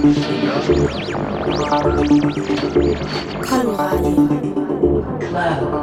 Coloradio. Coloradio.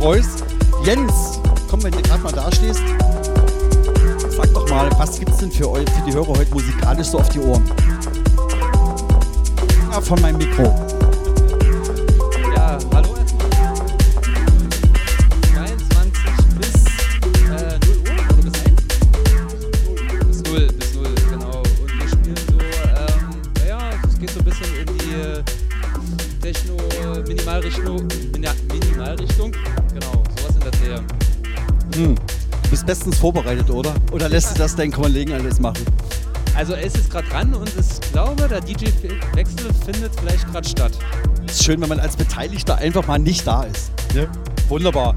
Preuß. Jens, komm, wenn du gerade mal da stehst, sag doch mal, was gibt's denn für, eu für die Hörer heute musikalisch so auf die Ohren? Ja, von meinem Mikro. Bestens vorbereitet, oder? Oder lässt du das deinen Kollegen alles machen? Also er ist jetzt gerade dran und ich glaube, der DJ-Wechsel findet vielleicht gerade statt. Ist schön, wenn man als Beteiligter einfach mal nicht da ist. Ne? Wunderbar.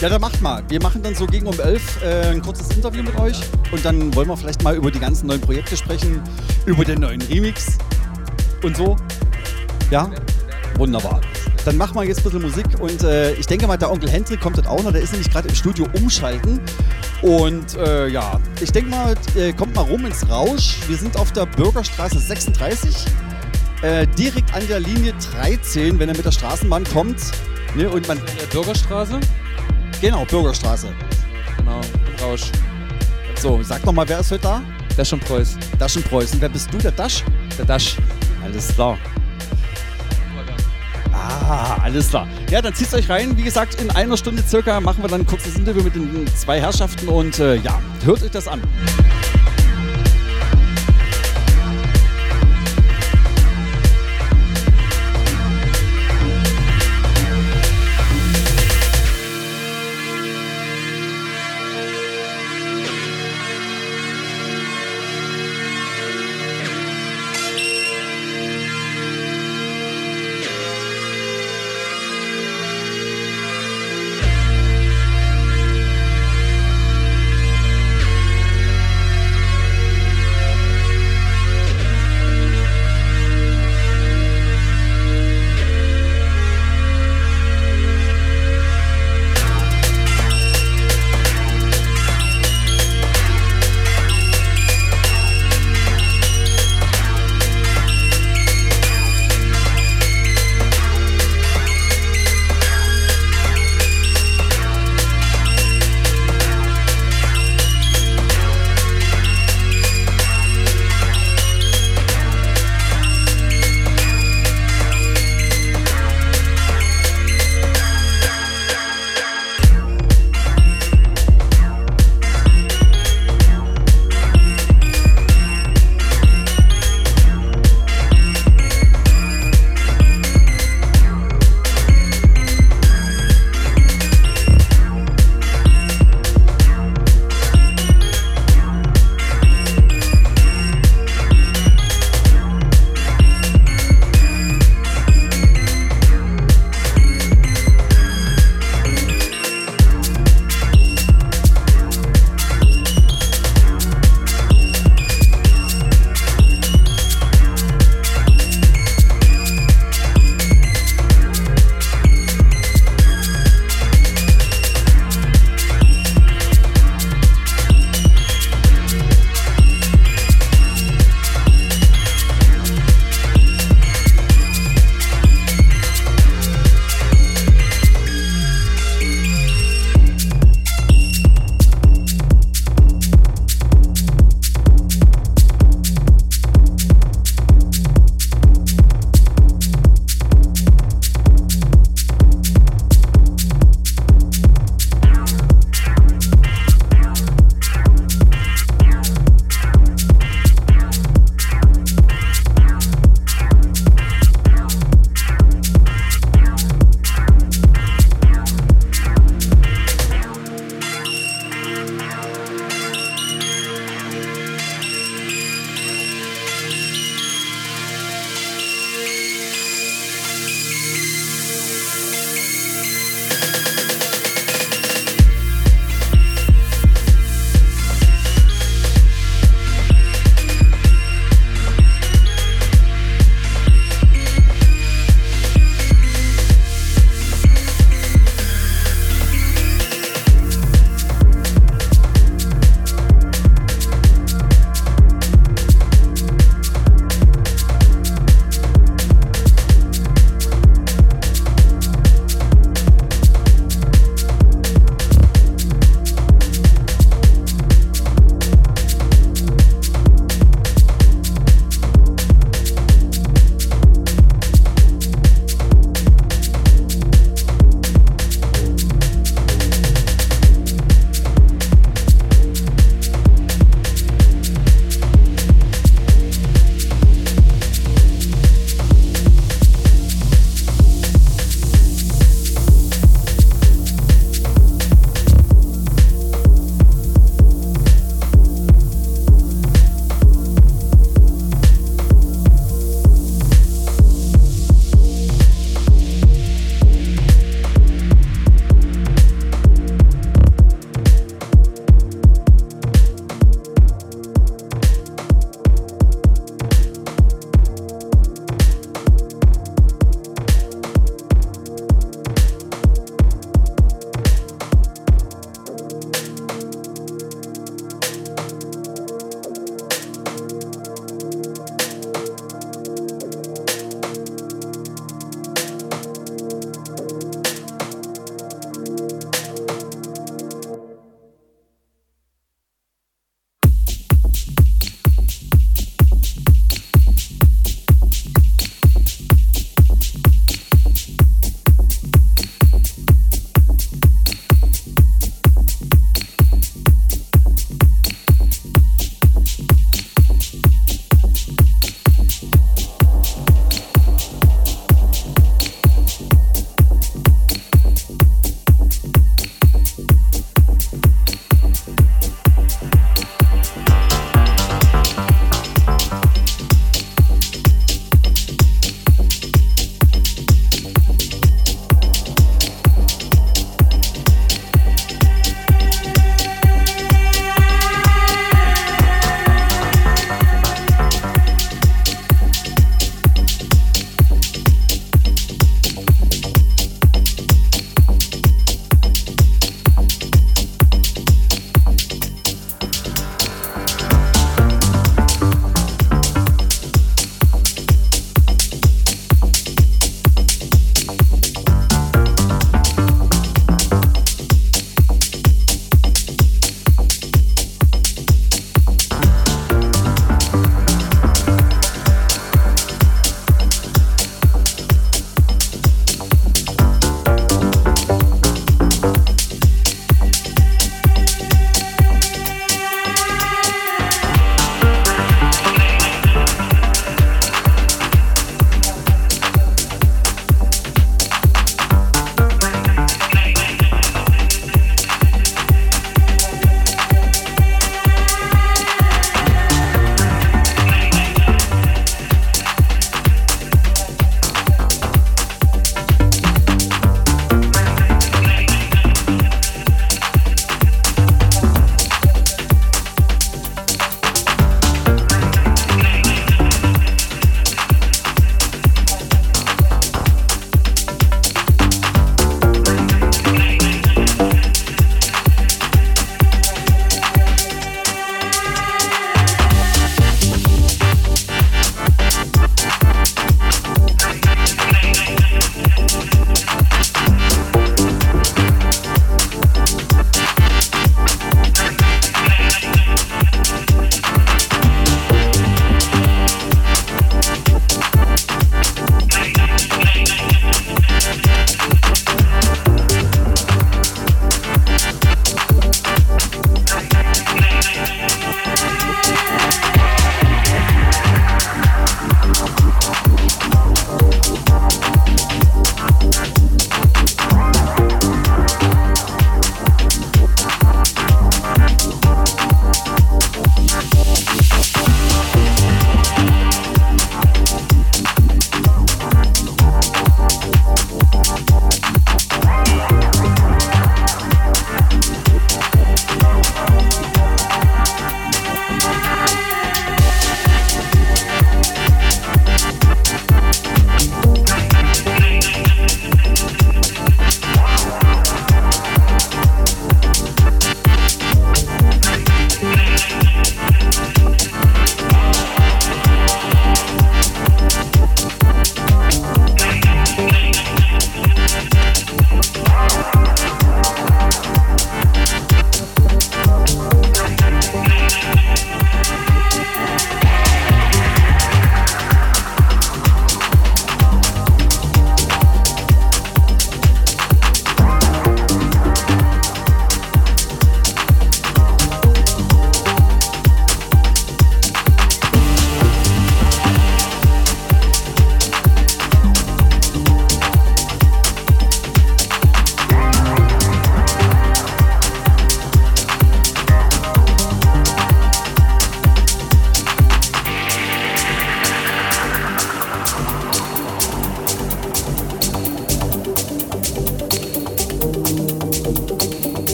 Ja, dann macht mal. Wir machen dann so gegen um 11 äh, ein kurzes Interview mit euch und dann wollen wir vielleicht mal über die ganzen neuen Projekte sprechen, über den neuen Remix und so. Ja? Wunderbar. Dann machen wir jetzt ein bisschen Musik und äh, ich denke mal, der Onkel Hendrik kommt dort auch noch. Der ist nämlich gerade im Studio umschalten. Und äh, ja, ich denke mal, äh, kommt mal rum ins Rausch. Wir sind auf der Bürgerstraße 36. Äh, direkt an der Linie 13, wenn er mit der Straßenbahn kommt. Ne, und man, In der Bürgerstraße. genau, Bürgerstraße. Genau, im Rausch. So, sag noch mal, wer ist heute da? Schon Preuß. Daschen Preußen. Wer bist du, der Dasch? Der Dasch. Alles klar. Alles klar. Ja, dann zieht's euch rein. Wie gesagt, in einer Stunde circa machen wir dann ein kurzes Interview mit den zwei Herrschaften und äh, ja, hört euch das an.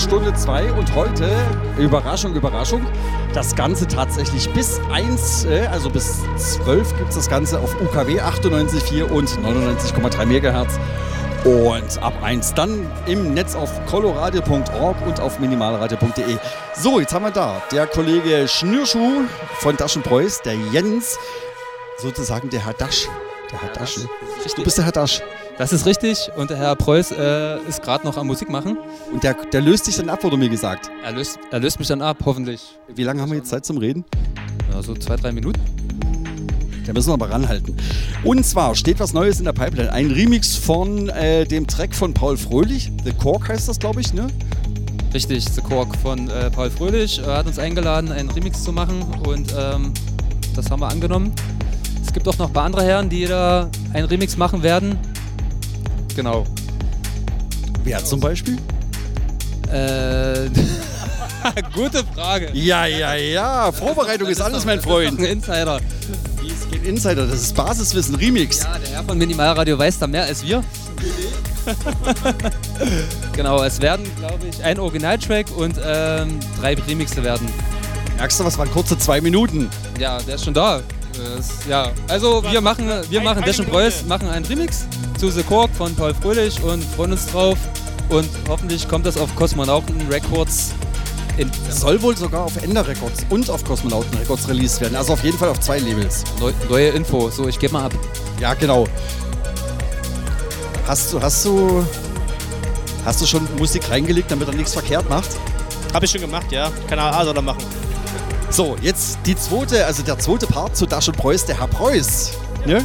Stunde 2 und heute, Überraschung, Überraschung, das Ganze tatsächlich bis 1, äh, also bis 12 gibt es das Ganze auf UKW 98,4 und 99,3 MHz. Und ab 1 dann im Netz auf coloradio.org und auf minimalradio.de. So, jetzt haben wir da der Kollege Schnürschuh von Daschen Preuß, der Jens, sozusagen der Herr Dasch. Der Herr Dasch. ne? Du bist der Herr Dasch. Das ist richtig. Und der Herr Preuß äh, ist gerade noch am Musik machen. Und der, der löst dich dann ab, wurde mir gesagt. Er löst, er löst mich dann ab, hoffentlich. Wie lange haben wir jetzt Zeit zum Reden? Ja, so zwei, drei Minuten. Da müssen wir aber ranhalten. Und zwar steht was Neues in der Pipeline. Ein Remix von äh, dem Track von Paul Fröhlich. The Cork heißt das, glaube ich, ne? Richtig, The Cork von äh, Paul Fröhlich. Er hat uns eingeladen, einen Remix zu machen und ähm, das haben wir angenommen. Es gibt auch noch ein paar andere Herren, die da einen Remix machen werden. Genau. Wer zum Beispiel? Äh, gute Frage. Ja, ja, ja. Vorbereitung ist alles, mein Freund. Insider. Ein Insider, das ist Basiswissen, Remix. Ja, der Herr von Minimalradio weiß da mehr als wir. genau, es werden, glaube ich, ein Originaltrack und ähm, drei Remixe werden. Merkst du, was waren kurze zwei Minuten? Ja, der ist schon da. Das, ja, also wir machen, wir machen Dash und Preuß machen einen Remix zu The Cork von Paul Fröhlich und freuen uns drauf. Und hoffentlich kommt das auf Kosmonauten Records in Soll wohl sogar auf Ender Records und auf Kosmonauten Records released werden. Also auf jeden Fall auf zwei Labels. neu, neue Info. So, ich gebe mal ab. Ja, genau. Hast du, hast du, hast du schon Musik reingelegt, damit er nichts verkehrt macht? Habe ich schon gemacht, ja. Kann er A soll er machen. So, jetzt die zweite, also der zweite Part zu Dash und Preuß, der Herr Preuß. Ne?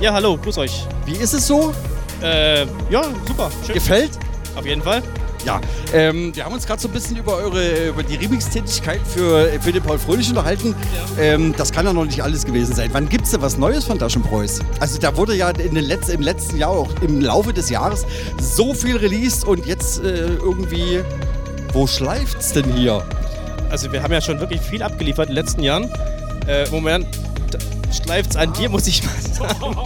Ja, hallo, grüß euch. Wie ist es so? Äh, ja, super. Schön. Gefällt? Auf jeden Fall. Ja, ähm, wir haben uns gerade so ein bisschen über eure über die Remix-Tätigkeit für, für den Paul Fröhlich unterhalten. Ähm, das kann ja noch nicht alles gewesen sein. Wann gibt es denn was Neues von Dash und Preuß? Also da wurde ja in den Letz-, im letzten Jahr, auch im Laufe des Jahres, so viel released und jetzt äh, irgendwie, wo schleift's denn hier? Also wir haben ja schon wirklich viel abgeliefert in den letzten Jahren. Äh, Moment schleift es an dir, muss ich mal sagen.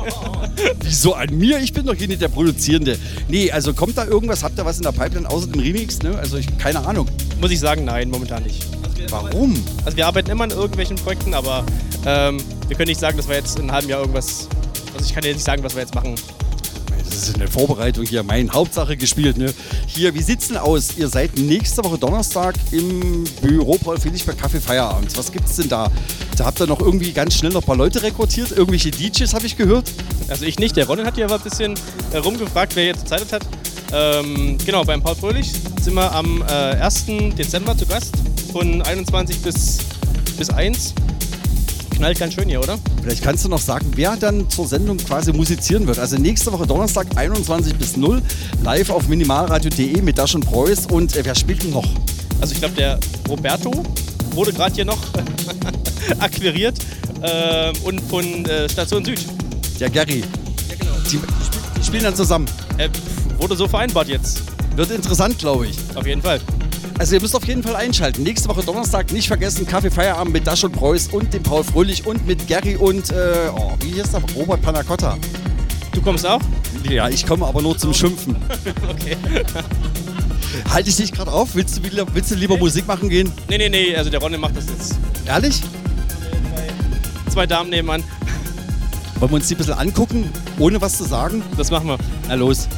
Wieso an mir? Ich bin doch hier nicht der Produzierende. Nee, also kommt da irgendwas? Habt ihr was in der Pipeline außer dem Remix? Ne? Also ich, keine Ahnung. Muss ich sagen, nein, momentan nicht. Warum? Also wir arbeiten immer an irgendwelchen Projekten, aber ähm, wir können nicht sagen, dass wir jetzt in einem halben Jahr irgendwas... Also ich kann dir nicht sagen, was wir jetzt machen. Das ist eine Vorbereitung hier, mein Hauptsache gespielt. Ne? Hier, wie sieht's denn aus? Ihr seid nächste Woche Donnerstag im Büro Paul Felix bei Kaffee Feierabend. Was gibt's denn da? Da habt ihr noch irgendwie ganz schnell noch ein paar Leute rekrutiert. Irgendwelche DJs habe ich gehört. Also ich nicht, der Ronnen hat hier aber ein bisschen äh, rumgefragt, wer jetzt Zeit hat. Ähm, genau, beim Paul Fröhlich sind wir am äh, 1. Dezember zu Gast von 21 bis, bis 1. Knallt ganz schön hier, oder? Vielleicht kannst du noch sagen, wer dann zur Sendung quasi musizieren wird. Also nächste Woche Donnerstag 21 bis 0 live auf minimalradio.de mit Dash und Preuß. Und äh, wer spielt denn noch? Also ich glaube, der Roberto wurde gerade hier noch akquiriert ähm, und von äh, Station Süd. Der Gary. Die, die spielen dann zusammen. Äh, wurde so vereinbart jetzt. Wird interessant, glaube ich. Auf jeden Fall. Also ihr müsst auf jeden Fall einschalten. Nächste Woche Donnerstag nicht vergessen, Kaffee Feierabend mit Dash und Preuß und dem Paul Fröhlich und mit Gary und, äh, oh, wie hieß der? Robert Panacotta. Du kommst auch? Ja, ich komme aber nur zum Schimpfen. Okay. Halte ich dich gerade auf? Willst du, willst du lieber Musik machen gehen? Nee, nee, nee, also der Ronne macht das jetzt. Ehrlich? Zwei Damen nebenan. Wollen wir uns die ein bisschen angucken, ohne was zu sagen? Das machen wir. Na los.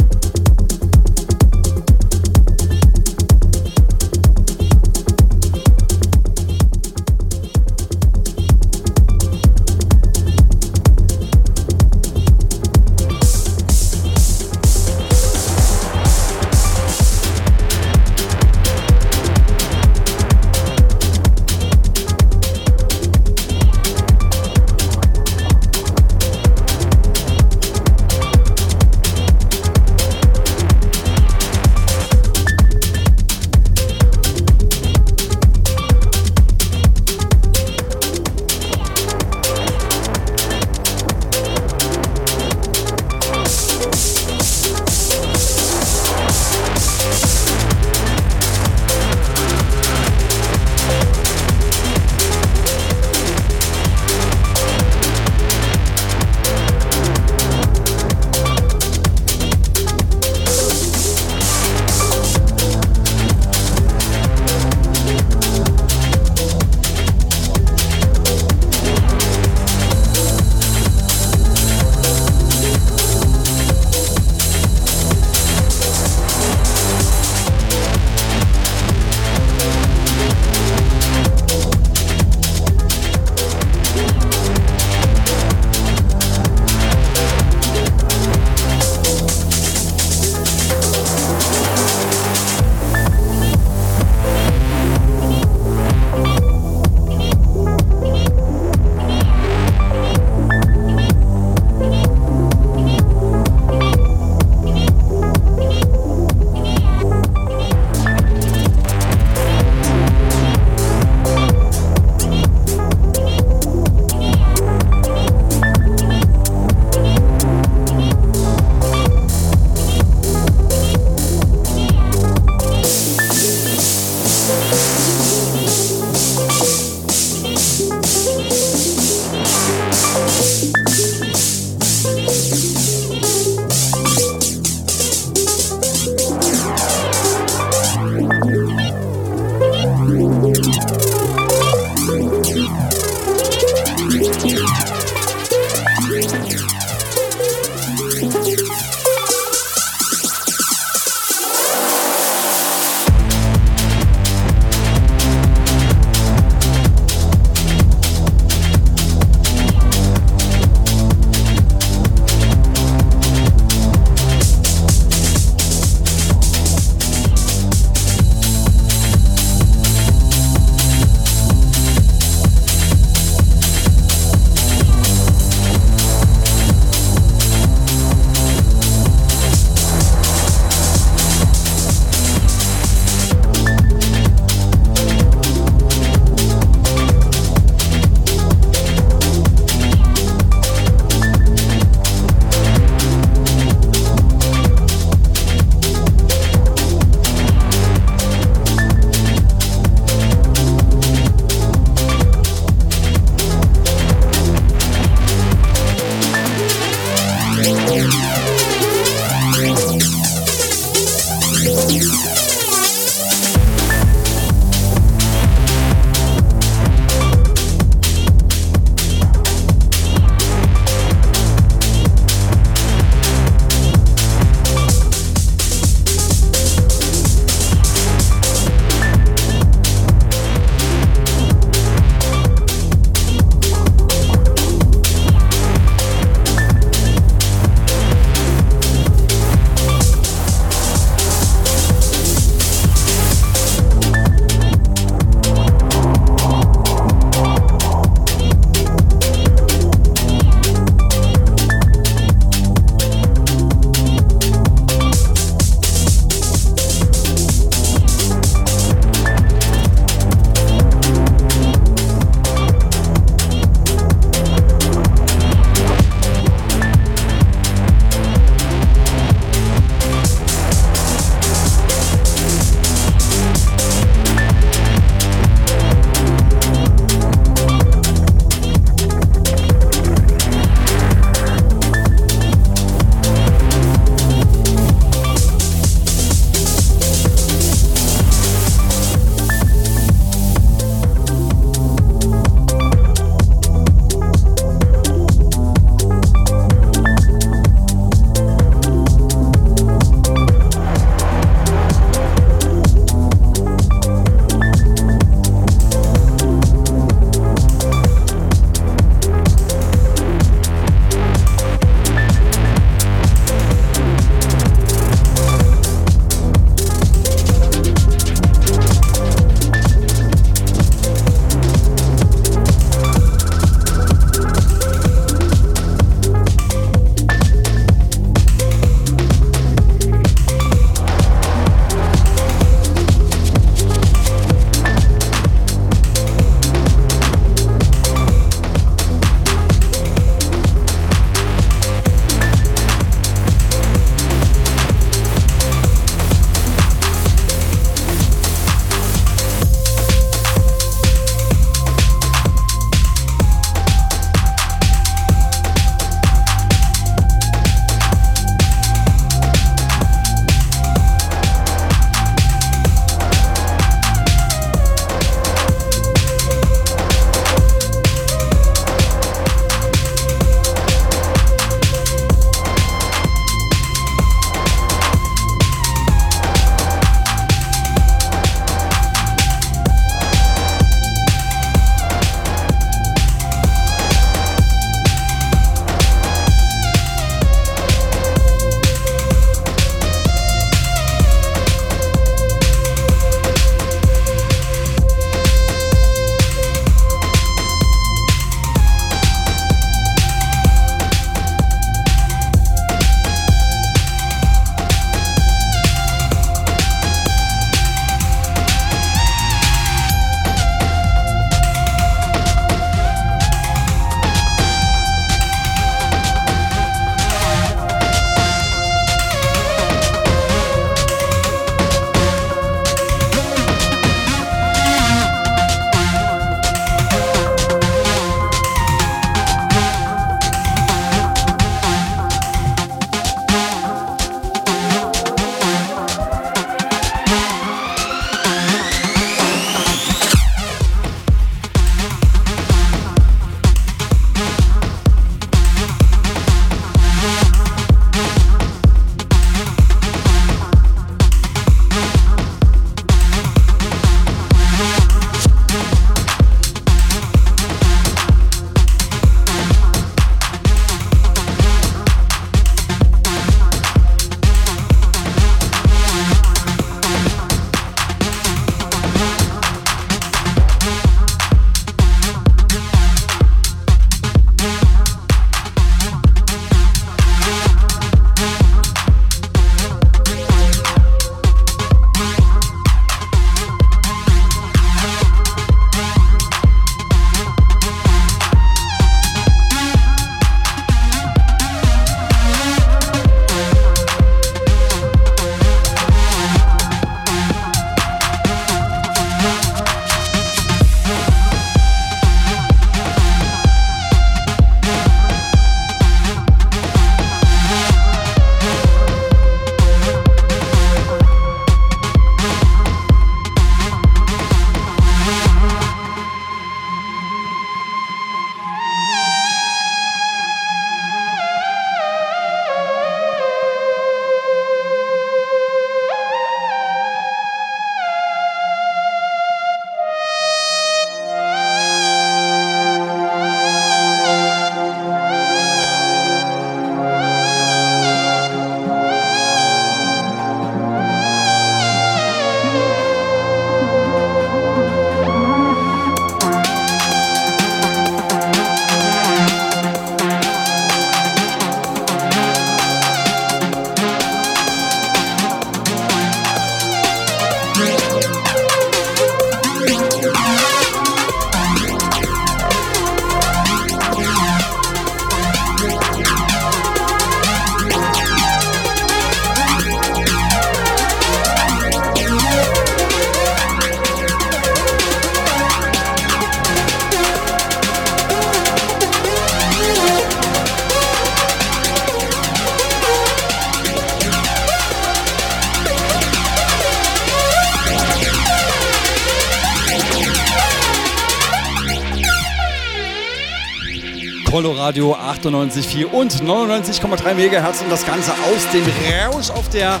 Coloradio 98,4 und 99,3 MHz und das Ganze aus dem Rausch auf der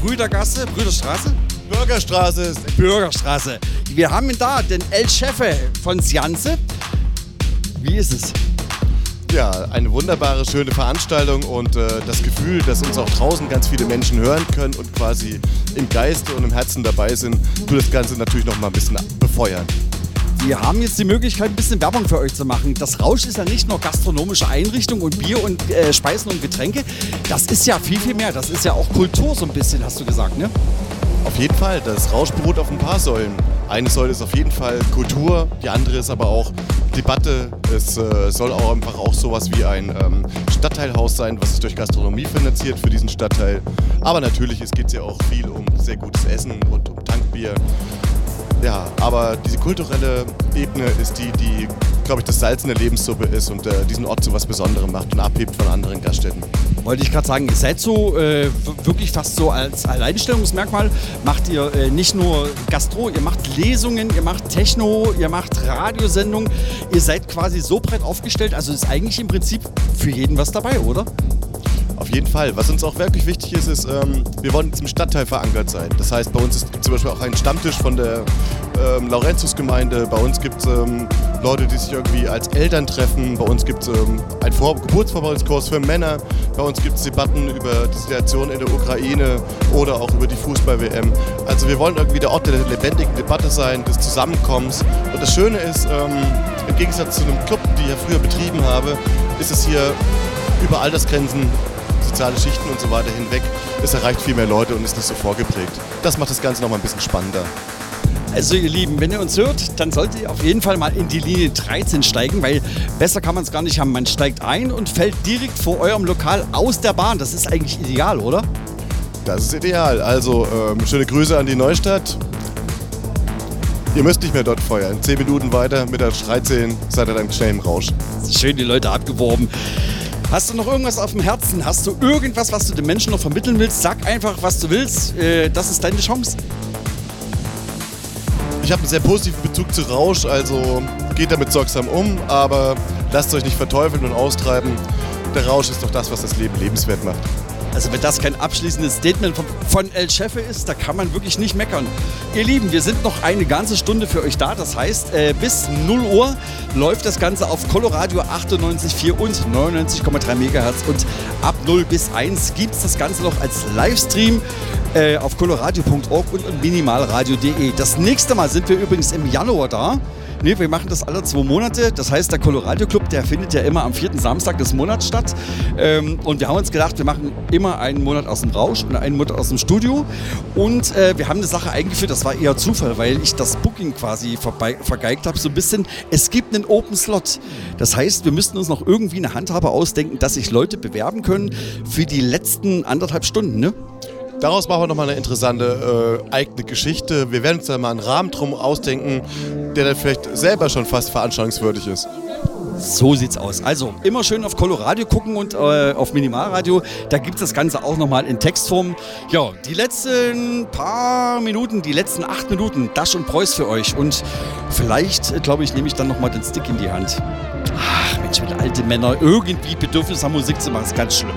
Brüdergasse, Brüderstraße? Bürgerstraße ist Bürgerstraße. Wir haben da den El Chefe von Sianze. Wie ist es? ja eine wunderbare, schöne Veranstaltung und äh, das Gefühl, dass uns auch draußen ganz viele Menschen hören können und quasi im Geiste und im Herzen dabei sind, tut das Ganze natürlich noch mal ein bisschen befeuern. Wir haben jetzt die Möglichkeit, ein bisschen Werbung für euch zu machen. Das Rausch ist ja nicht nur gastronomische Einrichtung und Bier und äh, Speisen und Getränke. Das ist ja viel, viel mehr. Das ist ja auch Kultur so ein bisschen, hast du gesagt, ne? Auf jeden Fall, das Rausch beruht auf ein paar Säulen. Eine Säule ist auf jeden Fall Kultur, die andere ist aber auch Debatte. Es äh, soll auch einfach auch sowas wie ein ähm, Stadtteilhaus sein, was sich durch Gastronomie finanziert für diesen Stadtteil. Aber natürlich geht es ja auch viel um sehr gutes Essen und um Tankbier. Ja, aber diese kulturelle Ebene ist die, die, glaube ich, das Salz in der Lebenssuppe ist und äh, diesen Ort zu was Besonderem macht und abhebt von anderen Gaststätten. Wollte ich gerade sagen, ihr seid so äh, wirklich fast so als Alleinstellungsmerkmal, macht ihr äh, nicht nur Gastro, ihr macht Lesungen, ihr macht Techno, ihr macht Radiosendungen. Ihr seid quasi so breit aufgestellt, also ist eigentlich im Prinzip für jeden was dabei, oder? Auf jeden Fall. Was uns auch wirklich wichtig ist, ist, ähm, wir wollen im Stadtteil verankert sein. Das heißt, bei uns gibt es zum Beispiel auch einen Stammtisch von der ähm, Laurentius-Gemeinde. Bei uns gibt es ähm, Leute, die sich irgendwie als Eltern treffen. Bei uns gibt es ähm, einen Vor Geburtsvorbereitungskurs für Männer. Bei uns gibt es Debatten über die Situation in der Ukraine oder auch über die Fußball-WM. Also wir wollen irgendwie der Ort der lebendigen Debatte sein, des Zusammenkommens. Und das Schöne ist, ähm, im Gegensatz zu einem Club, den ich ja früher betrieben habe, ist es hier über Altersgrenzen, soziale Schichten und so weiter hinweg. Es erreicht viel mehr Leute und ist nicht so vorgeprägt. Das macht das Ganze noch mal ein bisschen spannender. Also ihr Lieben, wenn ihr uns hört, dann solltet ihr auf jeden Fall mal in die Linie 13 steigen, weil besser kann man es gar nicht haben. Man steigt ein und fällt direkt vor eurem Lokal aus der Bahn. Das ist eigentlich ideal, oder? Das ist ideal. Also ähm, schöne Grüße an die Neustadt. Ihr müsst nicht mehr dort feuern. Zehn Minuten weiter mit der 13 seid ihr dann schnell im Rausch. Schön die Leute abgeworben. Hast du noch irgendwas auf dem Herzen? Hast du irgendwas, was du den Menschen noch vermitteln willst? Sag einfach, was du willst. Äh, das ist deine Chance. Ich habe einen sehr positiven Bezug zu Rausch, also geht damit sorgsam um, aber lasst euch nicht verteufeln und austreiben. Der Rausch ist doch das, was das Leben lebenswert macht. Also wenn das kein abschließendes Statement von, von El Chefe ist, da kann man wirklich nicht meckern. Ihr Lieben, wir sind noch eine ganze Stunde für euch da. Das heißt, äh, bis 0 Uhr läuft das Ganze auf Coloradio 98,4 und 99,3 MHz. Und ab 0 bis 1 gibt es das Ganze noch als Livestream äh, auf coloradio.org und, minimalradio.de. Das nächste Mal sind wir übrigens im Januar da. Nee, wir machen das alle zwei Monate. Das heißt, der Colorado Club, der findet ja immer am vierten Samstag des Monats statt. Ähm, und wir haben uns gedacht, wir machen immer einen Monat aus dem Rausch und einen Monat aus dem Studio. Und äh, wir haben eine Sache eingeführt, das war eher Zufall, weil ich das Booking quasi vergeigt habe, so ein bisschen. Es gibt einen Open Slot. Das heißt, wir müssten uns noch irgendwie eine Handhabe ausdenken, dass sich Leute bewerben können für die letzten anderthalb Stunden, ne? Daraus machen wir nochmal eine interessante äh, eigene Geschichte. Wir werden uns da mal einen Rahmen drum ausdenken, der dann vielleicht selber schon fast veranstaltungswürdig ist. So sieht's aus. Also immer schön auf Coloradio gucken und äh, auf Minimalradio. Da gibt es das Ganze auch nochmal in Textform. Ja, die letzten paar Minuten, die letzten acht Minuten, Dash und Preuß für euch. Und vielleicht, äh, glaube ich, nehme ich dann nochmal den Stick in die Hand. Ach Mensch, wenn alte Männer irgendwie Bedürfnis haben, Musik zu machen, ist ganz schlimm.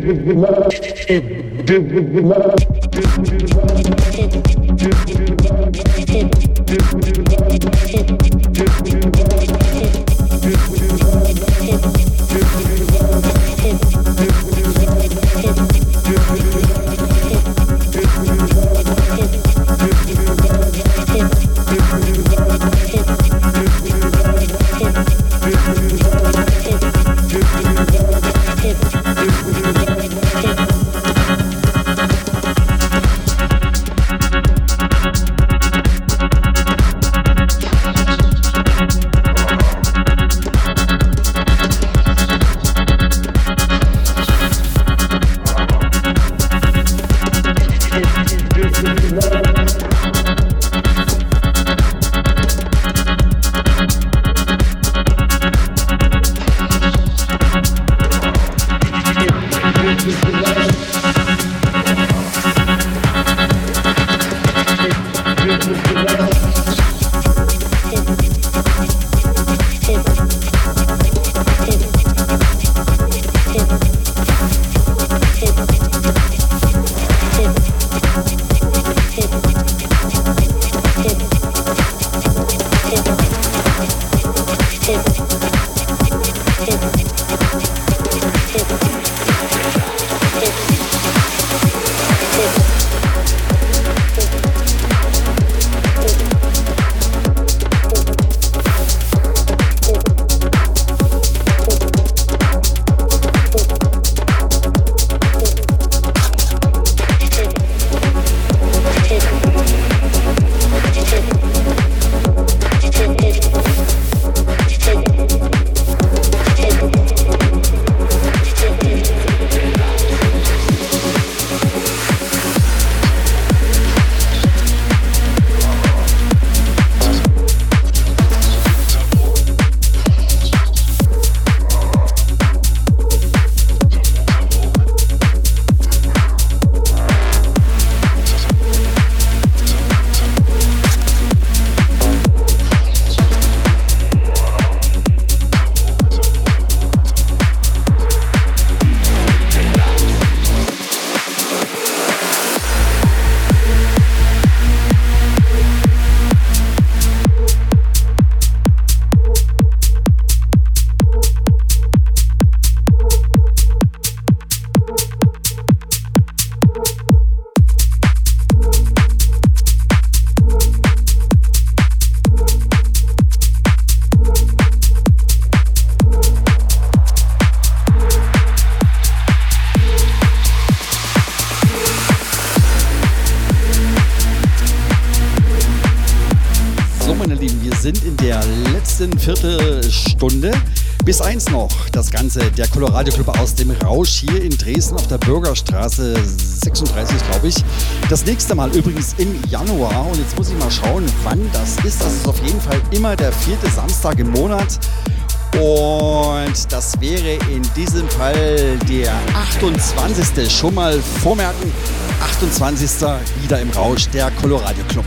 So, nächste Mal übrigens im Januar und jetzt muss ich mal schauen, wann das ist. Das ist auf jeden Fall immer der vierte Samstag im Monat. Und das wäre in diesem Fall der 28. Schon mal vormerken, 28. wieder im Rausch, der Colorado Club.